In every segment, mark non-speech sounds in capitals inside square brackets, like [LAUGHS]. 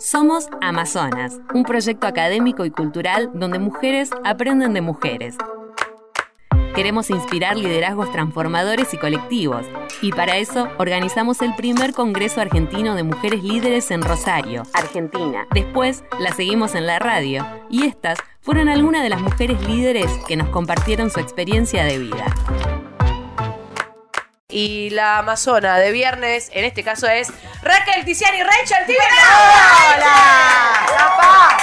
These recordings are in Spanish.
Somos Amazonas, un proyecto académico y cultural donde mujeres aprenden de mujeres. Queremos inspirar liderazgos transformadores y colectivos, y para eso organizamos el primer Congreso Argentino de Mujeres Líderes en Rosario, Argentina. Después la seguimos en la radio, y estas fueron algunas de las mujeres líderes que nos compartieron su experiencia de vida. Y la amazona de viernes, en este caso es Raquel Tiziani Rachel Tibera. ¡Hola! ¡La paz!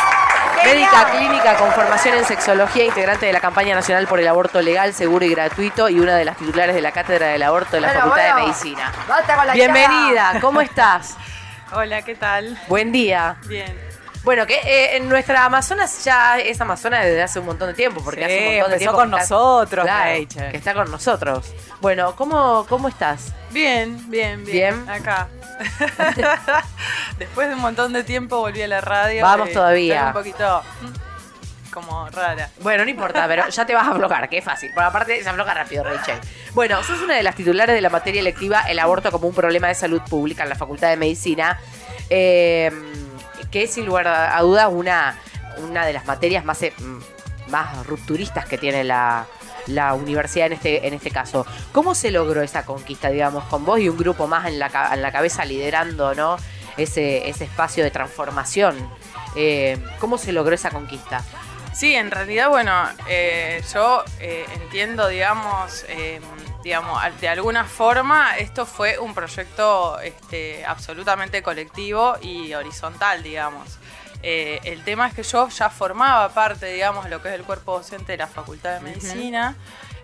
Médica clínica con formación en sexología, integrante de la campaña nacional por el aborto legal, seguro y gratuito y una de las titulares de la cátedra del aborto de la Bueno, Facultad de. Medicina. Basta con la Bienvenida, ¿cómo estás? Hola, ¿qué tal? Buen día. Bien. Bueno, que eh, en nuestra Amazonas ya es Amazona desde hace un montón de tiempo, porque Sí, hace un montón de empezó tiempo con que está- nosotros, Claro, Rachel. que está con nosotros. Bueno, ¿cómo, cómo estás? Bien, bien, bien. Bien. Acá. [LAUGHS] Después de un montón de tiempo volví a la radio. Vamos todavía. estoy un poquito mm, como rara. Bueno, no importa, pero ya te vas a aflojar, que es fácil. Por aparte, se afloja rápido, Rachel. Bueno, sos una de las titulares de la materia electiva El aborto como un problema de salud pública en la Facultad de Medicina, eh, que es sin lugar a dudas una, una de las materias más, eh, más rupturistas que tiene la, la universidad en este, en este caso. ¿Cómo se logró esa conquista, digamos, con vos y un grupo más en la, en la cabeza liderando ¿no? ese, ese espacio de transformación? Eh, ¿Cómo se logró esa conquista? Sí, en realidad, bueno, eh, yo eh, entiendo, digamos, eh, digamos, de alguna forma esto fue un proyecto este, absolutamente colectivo y horizontal, digamos. Eh, el tema es que yo ya formaba parte, digamos, de lo que es el cuerpo docente de la Facultad de Medicina.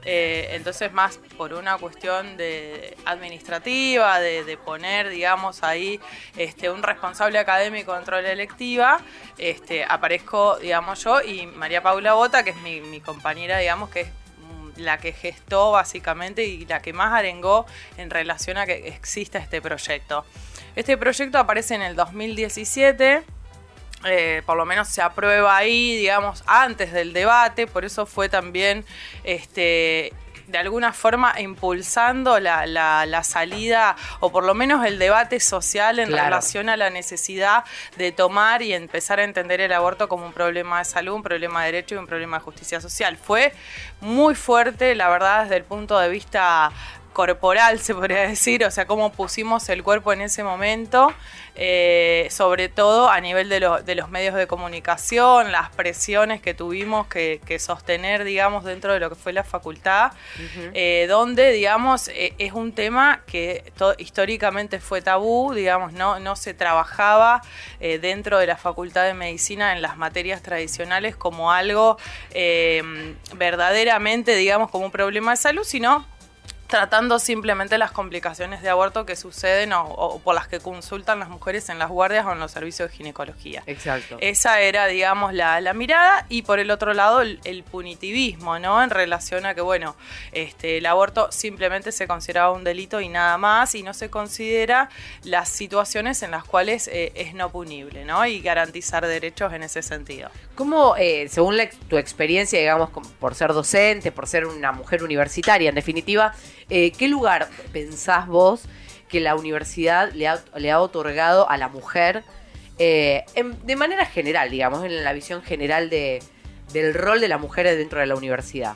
Eh, entonces, más por una cuestión de administrativa, de, de poner, digamos, ahí este, un responsable académico dentro de la electiva, este, aparezco, digamos, yo y María Paula Bota, que es mi, mi compañera, digamos, que es la que gestó básicamente y la que más arengó en relación a que exista este proyecto. Este proyecto aparece en el 2017 eh, por lo menos se aprueba ahí, digamos, antes del debate, por eso fue también, este, de alguna forma, impulsando la, la- la salida, o por lo menos el debate social en Claro. relación a la necesidad de tomar y empezar a entender el aborto como un problema de salud, un problema de derecho y un problema de justicia social. Fue muy fuerte, la verdad, desde el punto de vista corporal, se podría decir, o sea, cómo pusimos el cuerpo en ese momento, eh, sobre todo a nivel de, lo- de los medios de comunicación, las presiones que tuvimos que, que sostener, digamos, dentro de lo que fue la facultad, eh, donde, digamos, eh, es un tema que históricamente fue tabú, digamos, no, no se trabajaba dentro de la facultad de medicina en las materias tradicionales como algo verdaderamente, digamos, como un problema de salud, sino tratando simplemente las complicaciones de aborto que suceden o, o por las que consultan las mujeres en las guardias o en los servicios de ginecología. Exacto. Esa era, digamos, la, la mirada y por el otro lado el, el punitivismo, ¿no? En relación a que, bueno, este, el aborto simplemente se consideraba un delito y nada más y no se considera las situaciones en las cuales eh, es no punible, ¿no? Y garantizar derechos en ese sentido. ¿Cómo, eh, según la tu experiencia, digamos, por ser docente, por ser una mujer universitaria, en definitiva, eh, qué lugar pensás vos que la universidad le ha, otorgado a la mujer eh, de manera general, digamos, en la visión general de, del rol de la mujer dentro de la universidad?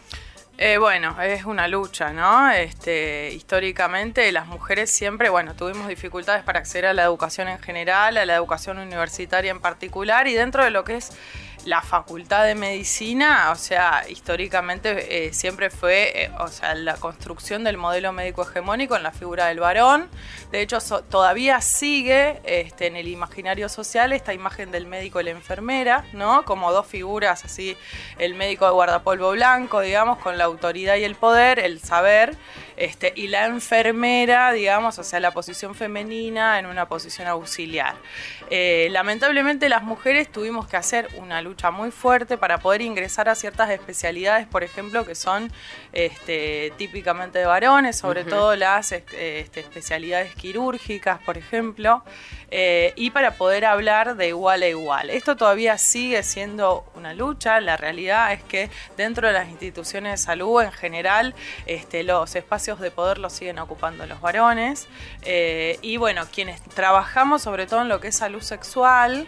Eh, bueno, es una lucha, ¿no? Este, históricamente las mujeres siempre, bueno, tuvimos dificultades para acceder a la educación en general, a la educación universitaria en particular y dentro de lo que es la facultad de medicina, o sea, históricamente eh, siempre fue, eh, o sea, la construcción del modelo médico hegemónico en la figura del varón. De hecho, todavía sigue este, en el imaginario social esta imagen del médico y la enfermera, ¿no? Como dos figuras así, el médico de guardapolvo blanco, digamos, con la autoridad y el poder, el saber, este, y la enfermera, digamos, o sea, la posición femenina en una posición auxiliar. Eh, lamentablemente las mujeres tuvimos que hacer una lucha muy fuerte para poder ingresar a ciertas especialidades, por ejemplo, que son este, típicamente de varones, sobre todo las este, especialidades quirúrgicas, por ejemplo, eh, y para poder hablar de igual a igual. Esto todavía sigue siendo una lucha, la realidad es que dentro de las instituciones de salud en general, este, los espacios de poder los siguen ocupando los varones. Eh, y bueno, quienes trabajamos sobre todo en lo que es salud sexual,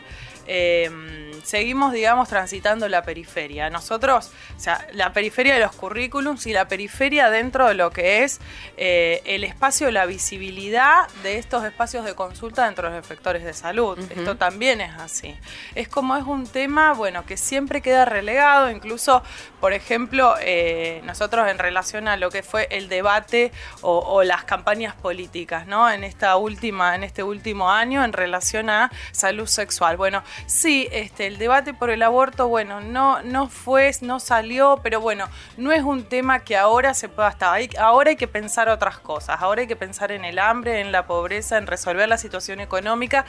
Em, seguimos, digamos, transitando la periferia. Nosotros, o sea, la periferia de los currículums y la periferia dentro de lo que es eh, el espacio, la visibilidad de estos espacios de consulta dentro de los efectores de salud. Esto también es así. Es como es un tema, bueno, que siempre queda relegado, incluso, por ejemplo, eh, nosotros en relación a lo que fue el debate o, o las campañas políticas, ¿no? En esta última, en este último año, en relación a salud sexual. Bueno, Sí, este, el debate por el aborto, bueno, no, no fue, no salió, pero bueno, no es un tema que ahora se pueda estar. ahora hay que pensar otras cosas. Ahora hay que pensar en el hambre, en la pobreza, en resolver la situación económica.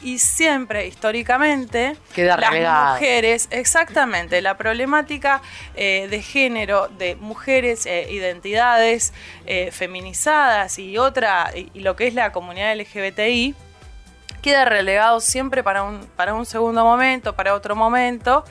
Y siempre, históricamente, las mujeres, exactamente, la problemática eh, de género de mujeres, eh, identidades eh, feminizadas y otra, y lo que es la comunidad LGBTI, queda relegado siempre para un, para un segundo momento, para otro momento.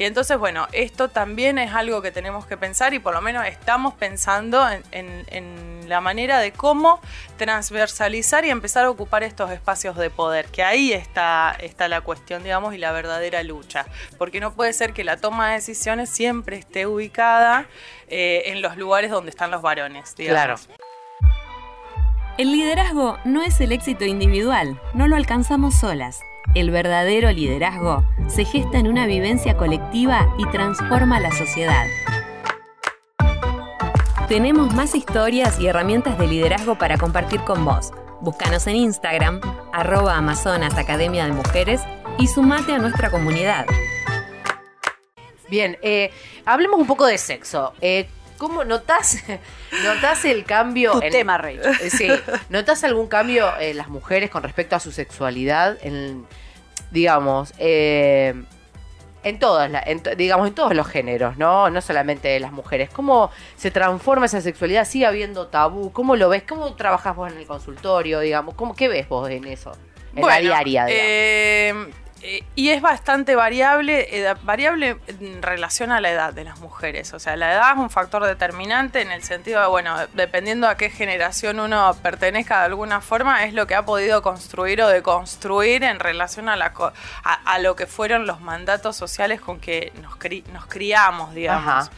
Y entonces, bueno, esto también es algo que tenemos que pensar y por lo menos estamos pensando en, la manera de cómo transversalizar y empezar a ocupar estos espacios de poder, que ahí está, está la cuestión, digamos, y la verdadera lucha. Porque no puede ser que la toma de decisiones siempre esté ubicada eh, en los lugares donde están los varones, digamos. Claro. El liderazgo no es el éxito individual, no lo alcanzamos solas. El verdadero liderazgo se gesta en una vivencia colectiva y transforma la sociedad. Tenemos más historias y herramientas de liderazgo para compartir con vos. Búscanos en Instagram, arroba Amazonas Academia de Mujeres y sumate a nuestra comunidad. Bien, eh, hablemos un poco de sexo. Eh, ¿Cómo notas, notas el cambio? Tu tema, Rey. Eh, sí. ¿Notas algún cambio en las mujeres con respecto a su sexualidad? En, digamos, eh, en todas, digamos, en todos los géneros, ¿no? No solamente las mujeres. ¿Cómo se transforma esa sexualidad? ¿Sigue habiendo tabú? ¿Cómo lo ves? ¿Cómo trabajas vos en el consultorio, digamos? ¿Cómo, ¿Qué ves vos en eso? En la diaria, digamos. Eh, y es bastante variable, eh, variable en relación a la edad de las mujeres. O sea, la edad es un factor determinante en el sentido de, bueno, dependiendo a qué generación uno pertenezca de alguna forma, es lo que ha podido construir o deconstruir en relación a, la, a, lo que fueron los mandatos sociales con que nos, nos criamos, digamos.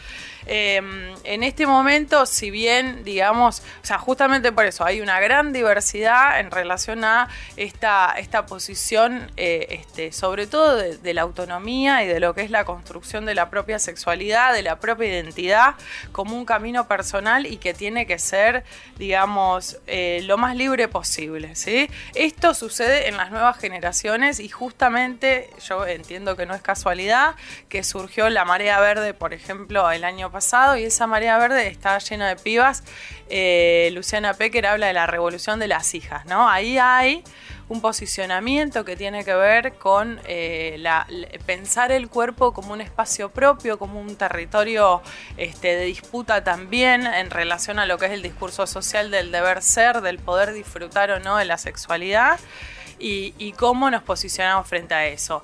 Em, en este momento, si bien, digamos, o sea, justamente por eso hay una gran diversidad en relación a esta, esta posición, eh, este, sobre todo de, la autonomía y de lo que es la construcción de la propia sexualidad, de la propia identidad, como un camino personal y que tiene que ser, digamos, eh, lo más libre posible. ¿sí? Esto sucede en las nuevas generaciones y justamente yo entiendo que no es casualidad que surgió la marea verde, por ejemplo, el año pasado y esa marea verde está llena de pibas. Eh, Luciana Pecker habla de la revolución de las hijas, ¿no? Ahí hay un posicionamiento que tiene que ver con eh, pensar el cuerpo como un espacio propio, como un territorio este, de disputa también en relación a lo que es el discurso social del deber ser, del poder disfrutar o no de la sexualidad y cómo nos posicionamos frente a eso.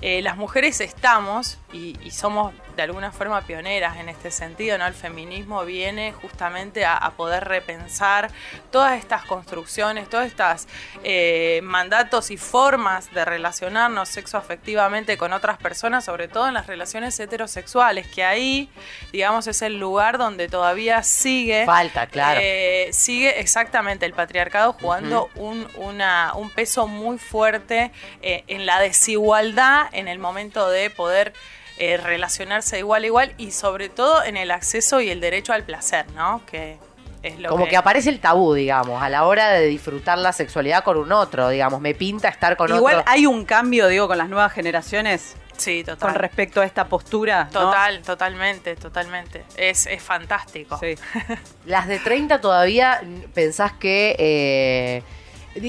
Eh, las mujeres estamos y, somos de alguna forma pioneras en este sentido, ¿no? El feminismo viene justamente a, poder repensar todas estas construcciones, todas estas eh, mandatos y formas de relacionarnos sexoafectivamente con otras personas, sobre todo en las relaciones heterosexuales, que ahí, digamos, es el lugar donde todavía sigue. Falta, claro. Eh, sigue exactamente el patriarcado jugando un, un peso muy fuerte en la desigualdad en el momento de poder eh, relacionarse igual a igual y sobre todo en el acceso y el derecho al placer, ¿no? Que es lo Como que... aparece el tabú, digamos, a la hora de disfrutar la sexualidad con un otro, digamos, me pinta estar con otro. Igual hay un cambio, digo, con las nuevas generaciones. Sí, total. Con respecto a esta postura. Total, totalmente, totalmente. Es, es fantástico. Sí. [LAUGHS] Las de 30 todavía pensás que... Eh,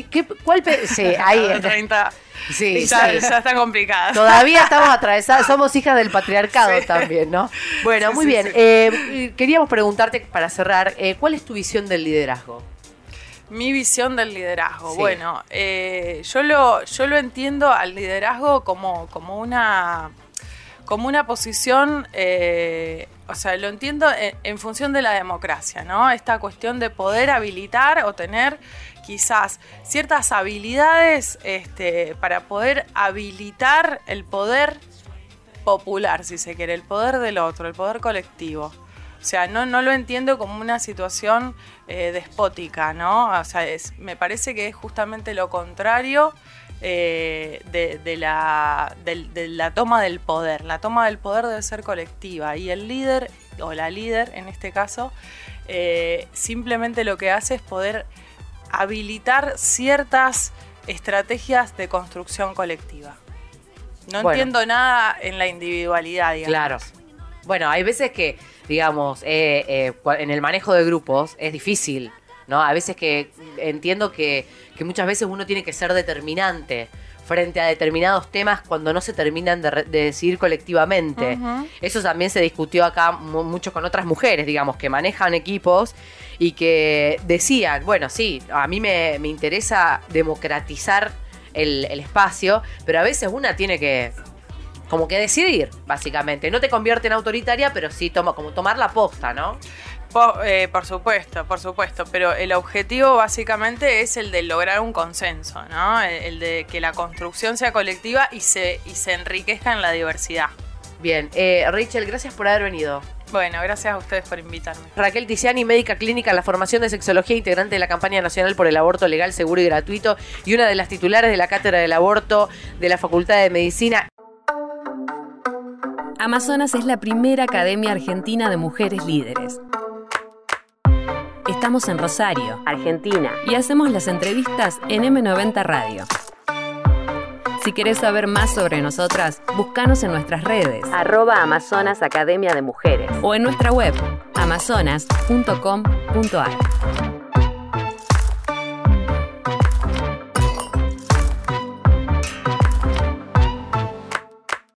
¿qué, ¿Cuál? Sí, hay... [LAUGHS] 30 Sí, ya, está complicada. Todavía estamos atravesadas, [LAUGHS] somos hijas del patriarcado también, ¿no? Bueno, muy bien. Eh, queríamos preguntarte para cerrar, eh, ¿cuál es tu visión del liderazgo? Mi visión del liderazgo. Bueno, eh, yo, lo, yo lo entiendo al liderazgo como, como una como una posición, eh, o sea, lo entiendo en, en función de la democracia, ¿no? Esta cuestión de poder habilitar o tener quizás ciertas habilidades este, para poder habilitar el poder popular, si se quiere, el poder del otro, el poder colectivo. O sea, no, no lo entiendo como una situación eh, despótica, ¿no? O sea, me parece que es justamente lo contrario eh, de, la, de la toma del poder. La toma del poder debe ser colectiva y el líder, o la líder en este caso, eh, simplemente lo que hace es poder habilitar ciertas estrategias de construcción colectiva. No Bueno. entiendo nada en la individualidad, digamos. Claro. Bueno, hay veces que, digamos, eh, eh, en el manejo de grupos es difícil, ¿no? A veces que entiendo que, que muchas veces uno tiene que ser determinante frente a determinados temas cuando no se terminan de, de decidir colectivamente. Eso también se discutió acá mu- mucho con otras mujeres, digamos, que manejan equipos y que decían, bueno, sí, a mí me, me interesa democratizar el, el espacio, pero a veces una tiene que como que decidir, básicamente. No te convierte en autoritaria, pero sí toma, como tomar la posta, ¿no? Eh, por supuesto, por supuesto, pero el objetivo básicamente es el de lograr un consenso, ¿no? El, el de que la construcción sea colectiva y se, y se enriquezca en la diversidad. Bien, eh, Rachel, gracias por haber venido. Bueno, gracias a ustedes por invitarme. Raquel Tiziani, médica clínica en la formación de sexología, integrante de la campaña nacional por el aborto legal, seguro y gratuito, y una de las titulares de la cátedra del aborto de la Facultad de Medicina. Amazonas es la primera academia argentina de mujeres líderes. Estamos en Rosario, Argentina, y hacemos las entrevistas en M90 Radio. Si querés saber más sobre nosotras, búscanos en nuestras redes, arroba Amazonas Academia de Mujeres, o en nuestra web, amazonas.com.ar.